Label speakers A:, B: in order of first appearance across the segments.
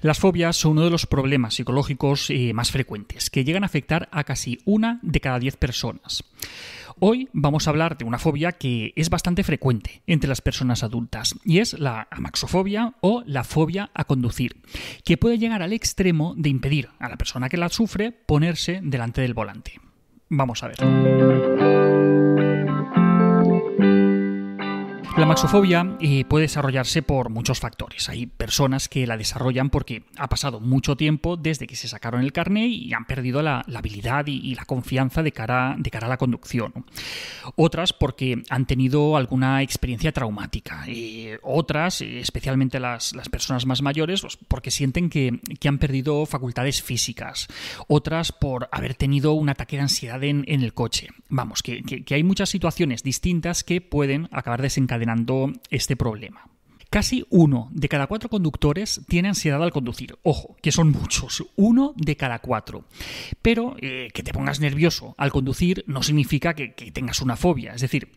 A: Las fobias son uno de los problemas psicológicos eh, más frecuentes, que llegan a afectar a casi una de cada diez personas. Hoy vamos a hablar de una fobia que es bastante frecuente entre las personas adultas y es la amaxofobia o la fobia a conducir, que puede llegar al extremo de impedir a la persona que la sufre ponerse delante del volante. Vamos a ver. La maxofobia eh, puede desarrollarse por muchos factores. Hay personas que la desarrollan porque ha pasado mucho tiempo desde que se sacaron el carné y han perdido la, habilidad y, la confianza de cara, de cara a la conducción. Otras porque han tenido alguna experiencia traumática. Eh, otras, eh, especialmente las, personas más mayores, pues, porque sienten que, han perdido facultades físicas. Otras por haber tenido un ataque de ansiedad en, el coche. Vamos, que hay muchas situaciones distintas que pueden acabar desencadenando este problema. Casi uno de cada cuatro conductores tiene ansiedad al conducir. Ojo, que son muchos. Uno de cada cuatro. Pero eh, que te pongas nervioso al conducir no significa que, tengas una fobia. Es decir,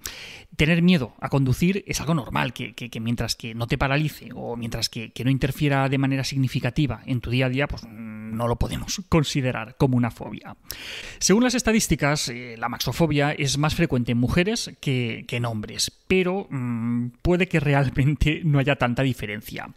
A: tener miedo a conducir es algo normal, que, mientras que no te paralice o mientras que, no interfiera de manera significativa en tu día a día, pues no lo podemos considerar como una fobia. Según las estadísticas, eh, la maxofobia es más frecuente en mujeres que, en hombres, pero mm, puede que realmente no haya tanta diferencia.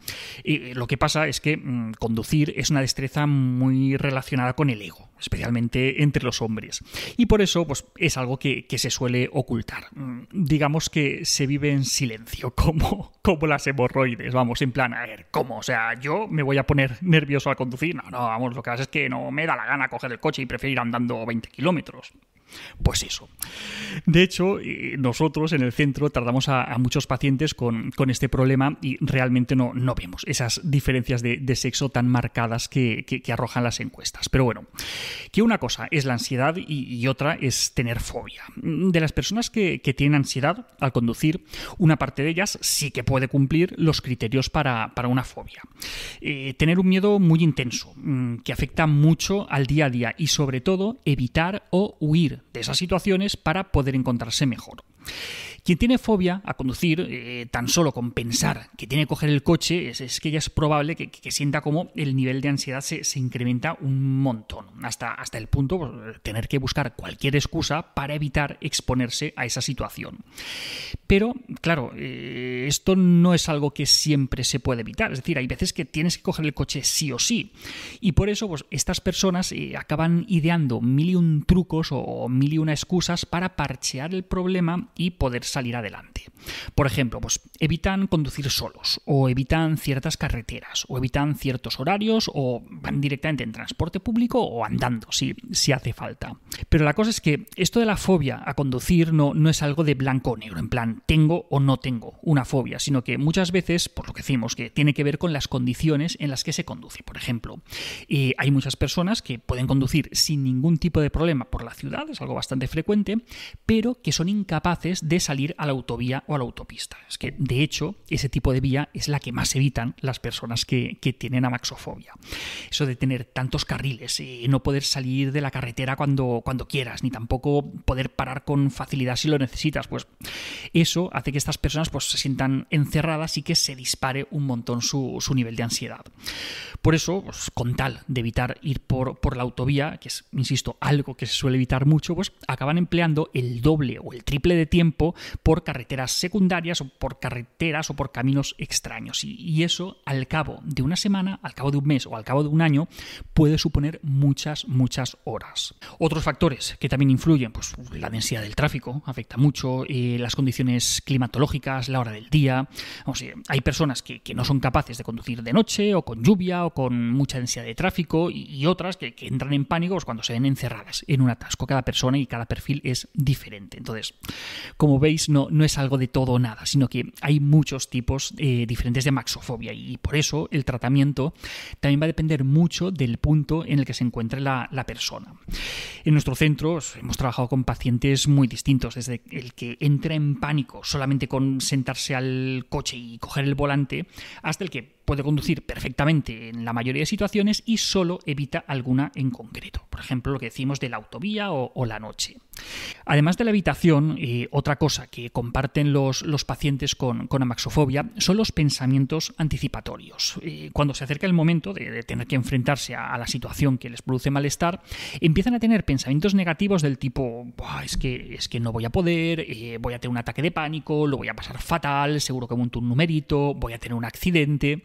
A: Eh, lo que pasa es que mm, conducir es una destreza muy relacionada con el ego especialmente entre los hombres. Y por eso pues, es algo que, se suele ocultar. Mm, digamos que se vive en silencio, como, como las hemorroides. Vamos, en plan, a ver, ¿cómo? O sea, yo me voy a poner nervioso al conducir. No, no, vamos, lo que pasa es que no me da la gana coger el coche y prefiero ir andando 20 kilómetros. Pues eso. De hecho, eh, nosotros en el centro tratamos a, muchos pacientes con, este problema y realmente no, vemos esas diferencias de, sexo tan marcadas que, arrojan las encuestas. Pero bueno, que una cosa es la ansiedad y, otra es tener fobia. De las personas que, tienen ansiedad al conducir, una parte de ellas sí que puede cumplir los criterios para, una fobia. Eh, tener un miedo muy intenso, mm, que afecta mucho al día a día y sobre todo evitar o huir de esas situaciones para poder encontrarse mejor. Quien tiene fobia a conducir, eh, tan solo con pensar que tiene que coger el coche, es, que ya es probable que, sienta como el nivel de ansiedad se, incrementa un montón, hasta, hasta el punto de pues, tener que buscar cualquier excusa para evitar exponerse a esa situación. Pero, claro, eh, esto no es algo que siempre se puede evitar, es decir, hay veces que tienes que coger el coche sí o sí, y por eso pues, estas personas eh, acaban ideando mil y un trucos o mil y una excusas para parchear el problema y poder salir adelante. Por ejemplo, pues evitan conducir solos, o evitan ciertas carreteras, o evitan ciertos horarios, o van directamente en transporte público o andando, si, si hace falta. Pero la cosa es que esto de la fobia a conducir no, no es algo de blanco o negro, en plan, tengo o no tengo una fobia, sino que muchas veces, por lo que decimos, que tiene que ver con las condiciones en las que se conduce. Por ejemplo, eh, hay muchas personas que pueden conducir sin ningún tipo de problema por la ciudad, es algo bastante frecuente, pero que son incapaces de salir a la autovía o a la autopista. Es que, de hecho, ese tipo de vía es la que más evitan las personas que, tienen amaxofobia. Eso de tener tantos carriles, y no poder salir de la carretera cuando, cuando quieras, ni tampoco poder parar con facilidad si lo necesitas, pues eso hace que estas personas pues, se sientan encerradas y que se dispare un montón su, nivel de ansiedad. Por eso, pues, con tal de evitar ir por, por la autovía, que es, insisto, algo que se suele evitar mucho, pues acaban empleando el doble o el triple de tiempo por carreteras secundarias o por carreteras o por caminos extraños. Y, eso, al cabo de una semana, al cabo de un mes o al cabo de un año, puede suponer muchas, muchas horas. Otros factores que también influyen, pues la densidad del tráfico afecta mucho, eh, las condiciones climatológicas, la hora del día. hay personas que, no son capaces de conducir de noche o con lluvia o con mucha densidad de tráfico y, otras que, entran en pánico pues, cuando se ven encerradas en un atasco. Cada persona y cada perfil es diferente. Entonces, como veis, no, no es algo de todo o nada, sino que hay muchos tipos eh, diferentes de maxofobia y por eso el tratamiento también va a depender mucho del punto en el que se encuentre la, persona. En nuestro centro hemos trabajado con pacientes muy distintos, desde el que entra en pánico solamente con sentarse al coche y coger el volante, hasta el que puede conducir perfectamente en la mayoría de situaciones y solo evita alguna en concreto. Por ejemplo, lo que decimos de la autovía o, la noche. Además de la evitación, eh, otra cosa que comparten los, los pacientes con, amaxofobia son los pensamientos anticipatorios. Eh, cuando se acerca el momento de, tener que enfrentarse a, la situación que les produce malestar, empiezan a tener pensamientos negativos del tipo, es, que, es que no voy a poder, eh, voy a tener un ataque de pánico, lo voy a pasar fatal, seguro que monto un numerito, voy a tener un accidente.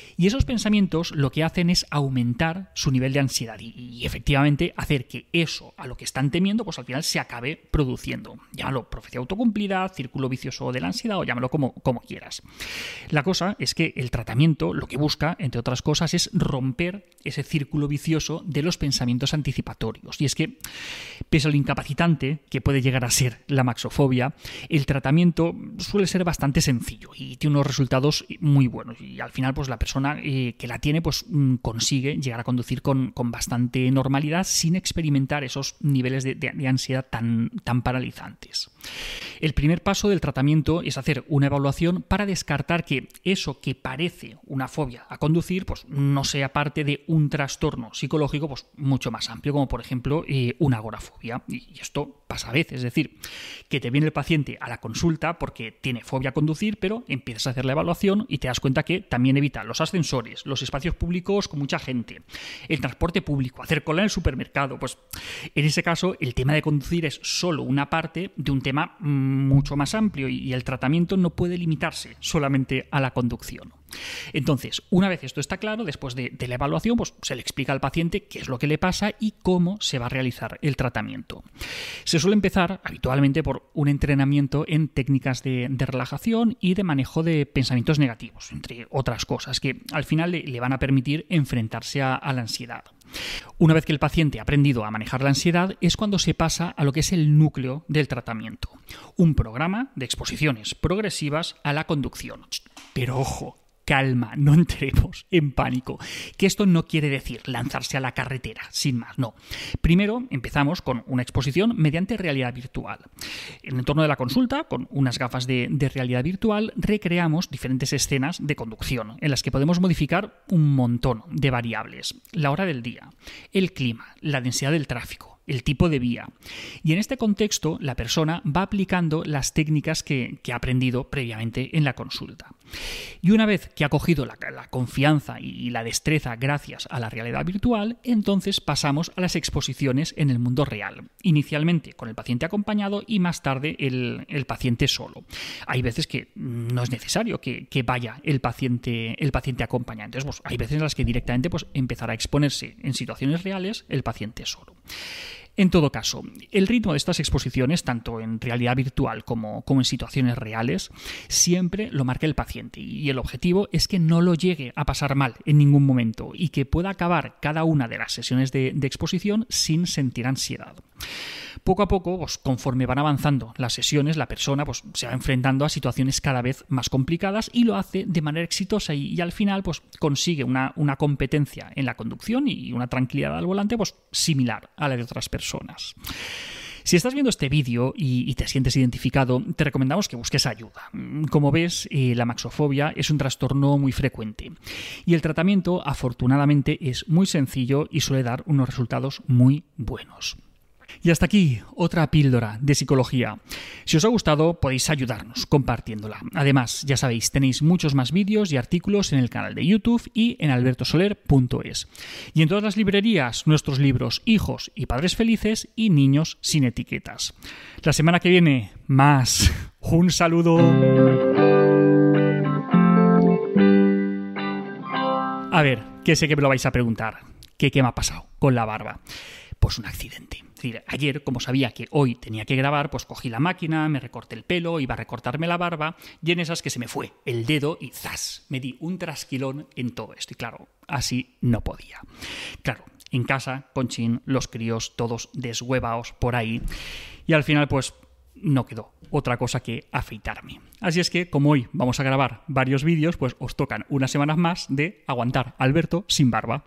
A: Y esos pensamientos lo que hacen es aumentar su nivel de ansiedad y, efectivamente hacer que eso a lo que están temiendo, pues al final se acabe produciendo. Llámalo profecía autocumplida, círculo vicioso de la ansiedad o llámalo como, como quieras. La cosa es que el tratamiento lo que busca, entre otras cosas, es romper ese círculo vicioso de los pensamientos anticipatorios. Y es que, pese a lo incapacitante que puede llegar a ser la maxofobia, el tratamiento suele ser bastante sencillo y tiene unos resultados muy buenos. Y al final, pues la persona eh, que la tiene pues mm, consigue llegar a conducir con, bastante normalidad sin experimentar esos niveles de, ansiedad tan, tan paralizantes. El primer paso del tratamiento es hacer una evaluación para descartar que eso que parece una fobia a conducir pues no sea parte de un trastorno psicológico pues mucho más amplio como por ejemplo eh, una agorafobia y esto pasa a veces, es decir, que te viene el paciente a la consulta porque tiene fobia a conducir pero empiezas a hacer la evaluación y te das cuenta que también evita los ascensores, los espacios públicos con mucha gente, el transporte público, hacer cola en el supermercado. Pues en ese caso el tema de conducir es solo una parte de un tema mucho más amplio y el tratamiento no puede limitarse solamente a la conducción. Entonces, una vez esto está claro, después de, la evaluación, pues se le explica al paciente qué es lo que le pasa y cómo se va a realizar el tratamiento. Se suele empezar habitualmente por un entrenamiento en técnicas de, relajación y de manejo de pensamientos negativos, entre otras cosas, que al final le, van a permitir enfrentarse a, la ansiedad. Una vez que el paciente ha aprendido a manejar la ansiedad, es cuando se pasa a lo que es el núcleo del tratamiento, un programa de exposiciones progresivas a la conducción. Pero ojo, calma, no entremos en pánico. Que esto no quiere decir lanzarse a la carretera, sin más, no. Primero empezamos con una exposición mediante realidad virtual. En el entorno de la consulta, con unas gafas de, de realidad virtual, recreamos diferentes escenas de conducción, en las que podemos modificar un montón de variables. La hora del día, el clima, la densidad del tráfico el tipo de vía. Y en este contexto, la persona va aplicando las técnicas que, ha aprendido previamente en la consulta. Y una vez que ha cogido la, confianza y la destreza gracias a la realidad virtual, entonces pasamos a las exposiciones en el mundo real. Inicialmente con el paciente acompañado y más tarde el, paciente solo. Hay veces que no es necesario que, vaya el paciente, el paciente acompañado. Hay veces en las que directamente pues, empezará a exponerse en situaciones reales el paciente solo. En todo caso, el ritmo de estas exposiciones, tanto en realidad virtual como, en situaciones reales, siempre lo marca el paciente y el objetivo es que no lo llegue a pasar mal en ningún momento y que pueda acabar cada una de las sesiones de exposición sin sentir ansiedad. Poco a poco, pues, conforme van avanzando las sesiones, la persona pues, se va enfrentando a situaciones cada vez más complicadas y lo hace de manera exitosa y, al final pues, consigue una, competencia en la conducción y una tranquilidad al volante similar a la de otras personas. Si estás viendo este vídeo y, te sientes identificado, te recomendamos que busques ayuda. Como ves, eh, la maxofobia es un trastorno muy frecuente y el tratamiento afortunadamente es muy sencillo y suele dar unos resultados muy buenos. Y hasta aquí otra píldora de psicología. Si os ha gustado podéis ayudarnos compartiéndola. Además, ya sabéis, tenéis muchos más vídeos y artículos en el canal de YouTube y en albertosoler.es. Y en todas las librerías nuestros libros Hijos y Padres Felices y Niños sin etiquetas. La semana que viene, más. Un saludo. A ver, que sé que me lo vais a preguntar. ¿Qué, qué me ha pasado con la barba? Pues un accidente ayer, como sabía que hoy tenía que grabar, pues cogí la máquina, me recorté el pelo, iba a recortarme la barba, y en esas que se me fue el dedo y ¡zas! Me di un trasquilón en todo esto. Y claro, así no podía. Claro, en casa, Conchín, los críos, todos deshuevaos por ahí. Y al final, pues no quedó otra cosa que afeitarme. Así es que, como hoy vamos a grabar varios vídeos, pues os tocan unas semanas más de aguantar Alberto sin barba.